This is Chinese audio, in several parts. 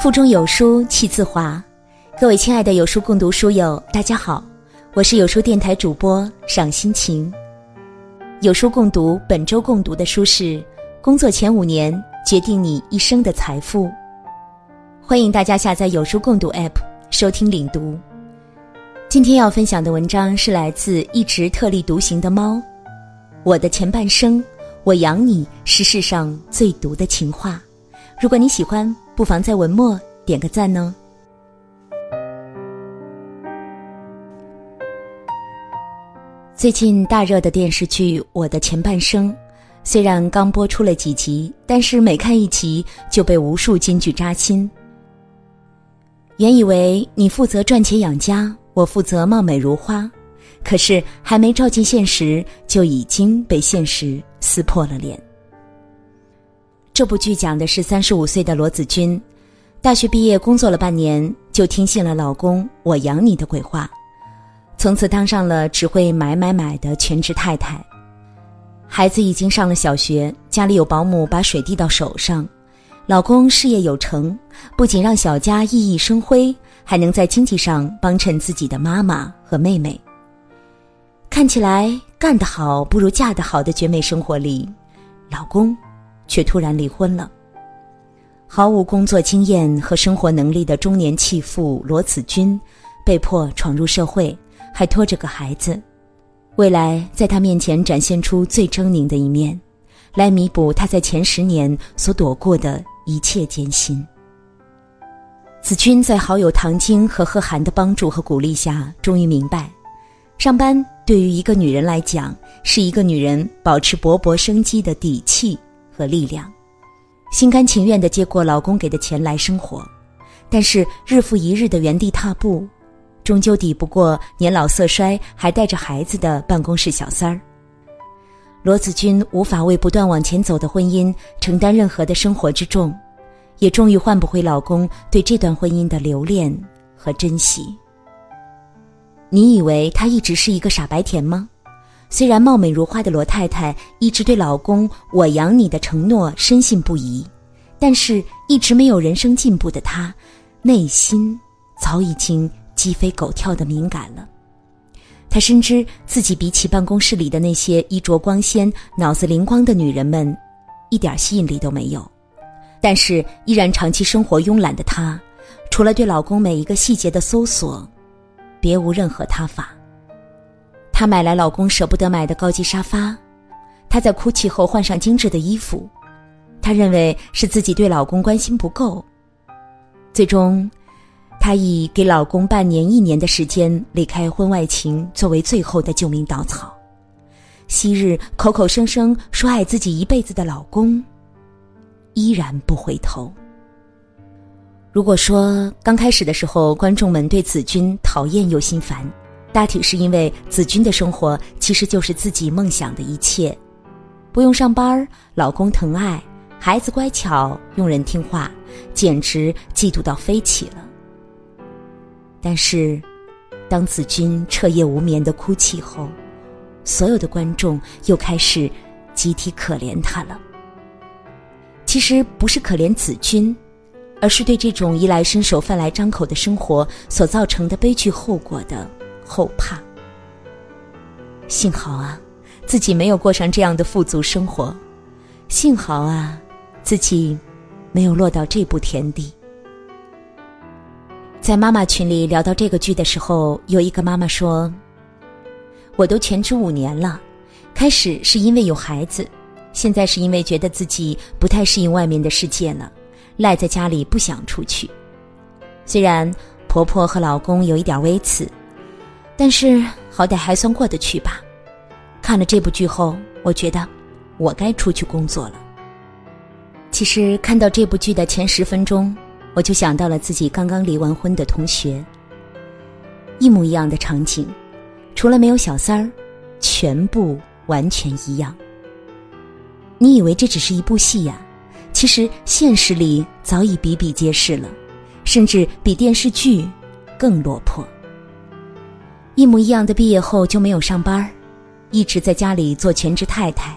腹中有书气自华，各位亲爱的有书共读书友，大家好，我是有书电台主播赏心情。有书共读本周共读的书是《工作前五年决定你一生的财富》，欢迎大家下载有书共读 App 收听领读。今天要分享的文章是来自一直特立独行的猫，我的前半生，我养你是世上最毒的情话。如果你喜欢，不妨在文末点个赞呢。最近大热的电视剧《我的前半生》，虽然刚播出了几集，但是每看一集就被无数金句扎心。原以为你负责赚钱养家，我负责貌美如花，可是还没照进现实，就已经被现实撕破了脸。这部剧讲的是三十五岁的罗子君，大学毕业工作了半年，就听信了老公“我养你”的鬼话，从此当上了只会买买买的全职太太。孩子已经上了小学，家里有保姆把水递到手上，老公事业有成，不仅让小家熠熠生辉，还能在经济上帮衬自己的妈妈和妹妹。看起来干得好不如嫁得好的绝美生活里，老公。却突然离婚了。毫无工作经验和生活能力的中年弃妇罗子君，被迫闯入社会，还拖着个孩子。未来在他面前展现出最狰狞的一面，来弥补他在前十年所躲过的一切艰辛。子君在好友唐晶和贺涵的帮助和鼓励下，终于明白，上班对于一个女人来讲，是一个女人保持勃勃生机的底气。和力量，心甘情愿的接过老公给的钱来生活，但是日复一日的原地踏步，终究抵不过年老色衰还带着孩子的办公室小三儿。罗子君无法为不断往前走的婚姻承担任何的生活之重，也终于换不回老公对这段婚姻的留恋和珍惜。你以为他一直是一个傻白甜吗？虽然貌美如花的罗太太一直对老公“我养你”的承诺深信不疑，但是一直没有人生进步的她，内心早已经鸡飞狗跳的敏感了。她深知自己比起办公室里的那些衣着光鲜、脑子灵光的女人们，一点吸引力都没有，但是依然长期生活慵懒的她，除了对老公每一个细节的搜索，别无任何他法。她买来老公舍不得买的高级沙发，她在哭泣后换上精致的衣服，她认为是自己对老公关心不够。最终，她以给老公半年一年的时间离开婚外情作为最后的救命稻草。昔日口口声声说爱自己一辈子的老公，依然不回头。如果说刚开始的时候，观众们对子君讨厌又心烦。大体是因为子君的生活其实就是自己梦想的一切，不用上班老公疼爱，孩子乖巧，用人听话，简直嫉妒到飞起了。但是，当子君彻夜无眠的哭泣后，所有的观众又开始集体可怜他了。其实不是可怜子君，而是对这种衣来伸手、饭来张口的生活所造成的悲剧后果的。后怕。幸好啊，自己没有过上这样的富足生活；幸好啊，自己没有落到这步田地。在妈妈群里聊到这个剧的时候，有一个妈妈说：“我都全职五年了，开始是因为有孩子，现在是因为觉得自己不太适应外面的世界了，赖在家里不想出去。虽然婆婆和老公有一点微词。”但是好歹还算过得去吧。看了这部剧后，我觉得我该出去工作了。其实看到这部剧的前十分钟，我就想到了自己刚刚离完婚的同学。一模一样的场景，除了没有小三儿，全部完全一样。你以为这只是一部戏呀？其实现实里早已比比皆是了，甚至比电视剧更落魄。一模一样的毕业后就没有上班一直在家里做全职太太，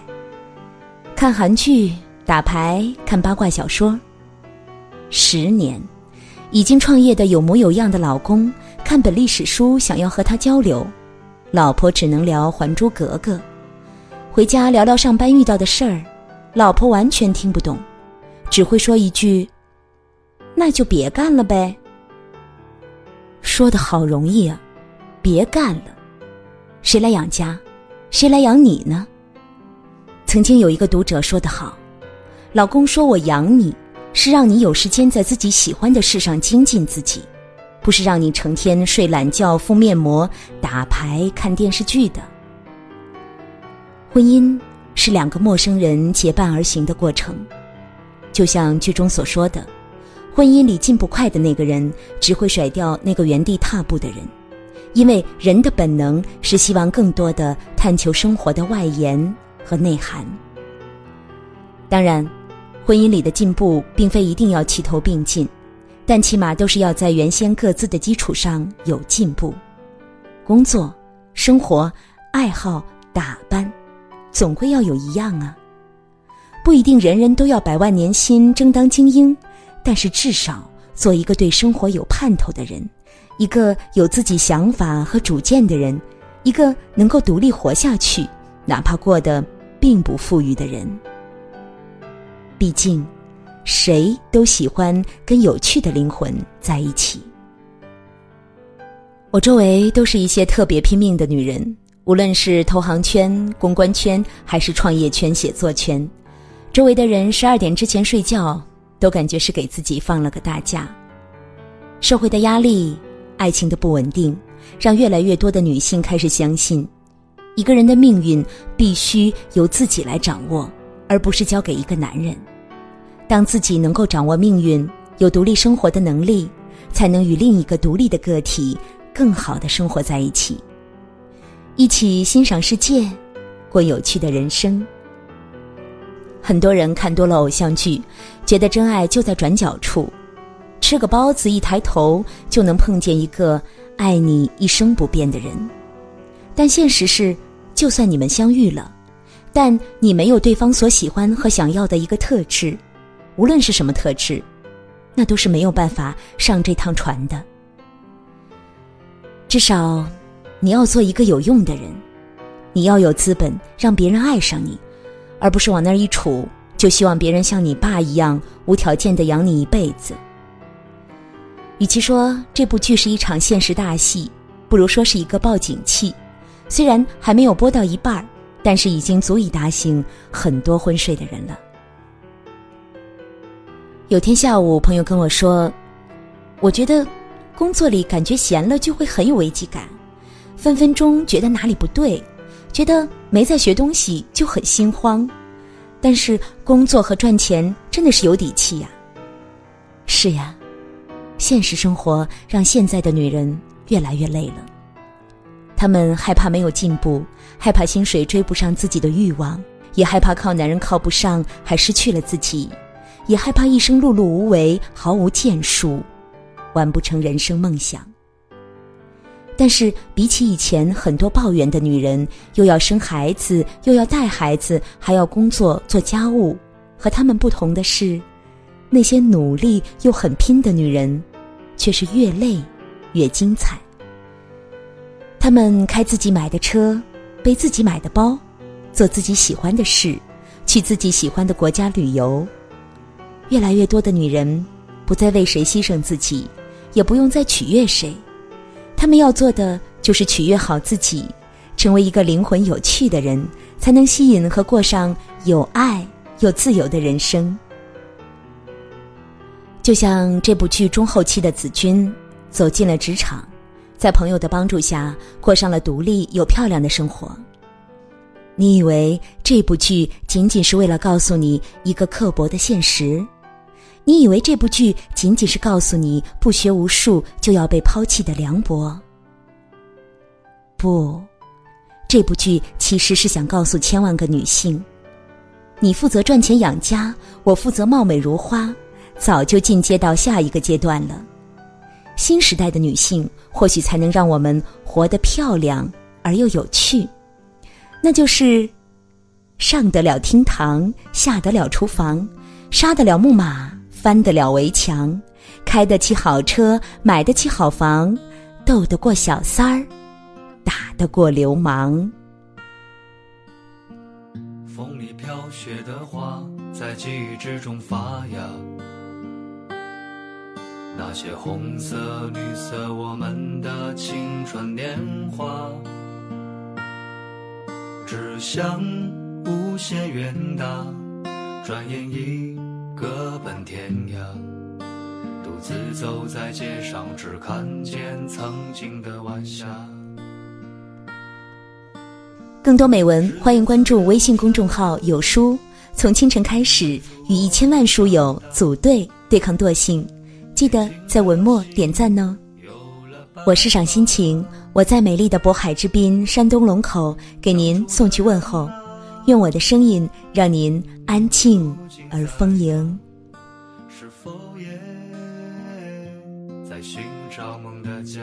看韩剧、打牌、看八卦小说。十年，已经创业的有模有样的老公看本历史书，想要和他交流，老婆只能聊《还珠格格》。回家聊聊上班遇到的事儿，老婆完全听不懂，只会说一句：“那就别干了呗。”说的好容易啊，别干了，谁来养家？谁来养你呢？曾经有一个读者说得好：“老公说我养你。”是让你有时间在自己喜欢的事上精进自己，不是让你成天睡懒觉、敷面膜、打牌、看电视剧的。婚姻是两个陌生人结伴而行的过程，就像剧中所说的，婚姻里进步快的那个人只会甩掉那个原地踏步的人，因为人的本能是希望更多的探求生活的外延和内涵。当然。婚姻里的进步并非一定要齐头并进，但起码都是要在原先各自的基础上有进步。工作、生活、爱好、打扮，总归要有一样啊。不一定人人都要百万年薪、争当精英，但是至少做一个对生活有盼头的人，一个有自己想法和主见的人，一个能够独立活下去，哪怕过得并不富裕的人。毕竟，谁都喜欢跟有趣的灵魂在一起。我周围都是一些特别拼命的女人，无论是投行圈、公关圈，还是创业圈、写作圈，周围的人十二点之前睡觉，都感觉是给自己放了个大假。社会的压力、爱情的不稳定，让越来越多的女性开始相信，一个人的命运必须由自己来掌握。而不是交给一个男人。当自己能够掌握命运，有独立生活的能力，才能与另一个独立的个体更好的生活在一起，一起欣赏世界，过有趣的人生。很多人看多了偶像剧，觉得真爱就在转角处，吃个包子一抬头就能碰见一个爱你一生不变的人。但现实是，就算你们相遇了。但你没有对方所喜欢和想要的一个特质，无论是什么特质，那都是没有办法上这趟船的。至少，你要做一个有用的人，你要有资本让别人爱上你，而不是往那儿一杵就希望别人像你爸一样无条件的养你一辈子。与其说这部剧是一场现实大戏，不如说是一个报警器，虽然还没有播到一半儿。但是已经足以打醒很多昏睡的人了。有天下午，朋友跟我说：“我觉得工作里感觉闲了就会很有危机感，分分钟觉得哪里不对，觉得没在学东西就很心慌。但是工作和赚钱真的是有底气呀。”是呀，现实生活让现在的女人越来越累了。她们害怕没有进步。害怕薪水追不上自己的欲望，也害怕靠男人靠不上还失去了自己，也害怕一生碌碌无为毫无建树，完不成人生梦想。但是比起以前很多抱怨的女人，又要生孩子，又要带孩子，还要工作做家务，和她们不同的是，那些努力又很拼的女人，却是越累越精彩。他们开自己买的车。背自己买的包，做自己喜欢的事，去自己喜欢的国家旅游。越来越多的女人不再为谁牺牲自己，也不用再取悦谁，她们要做的就是取悦好自己，成为一个灵魂有趣的人，才能吸引和过上有爱又自由的人生。就像这部剧中后期的子君走进了职场。在朋友的帮助下，过上了独立又漂亮的生活。你以为这部剧仅仅是为了告诉你一个刻薄的现实？你以为这部剧仅仅是告诉你不学无术就要被抛弃的凉薄？不，这部剧其实是想告诉千万个女性：你负责赚钱养家，我负责貌美如花，早就进阶到下一个阶段了。新时代的女性，或许才能让我们活得漂亮而又有趣。那就是上得了厅堂，下得了厨房，杀得了木马，翻得了围墙，开得起好车，买得起好房，斗得过小三儿，打得过流氓。风里飘雪的花，在记忆之中发芽。那些红色、绿色，我们的青春年华，志向无限远大，转眼已各奔天涯。独自走在街上，只看见曾经的晚霞。更多美文，欢迎关注微信公众号“有书”。从清晨开始，与一千万书友组队对抗惰性，记得在文末点赞哦。我是赏心情，我在美丽的渤海之滨山东龙口给您送去问候，用我的声音让您安静而丰盈。是否也在寻找梦的家？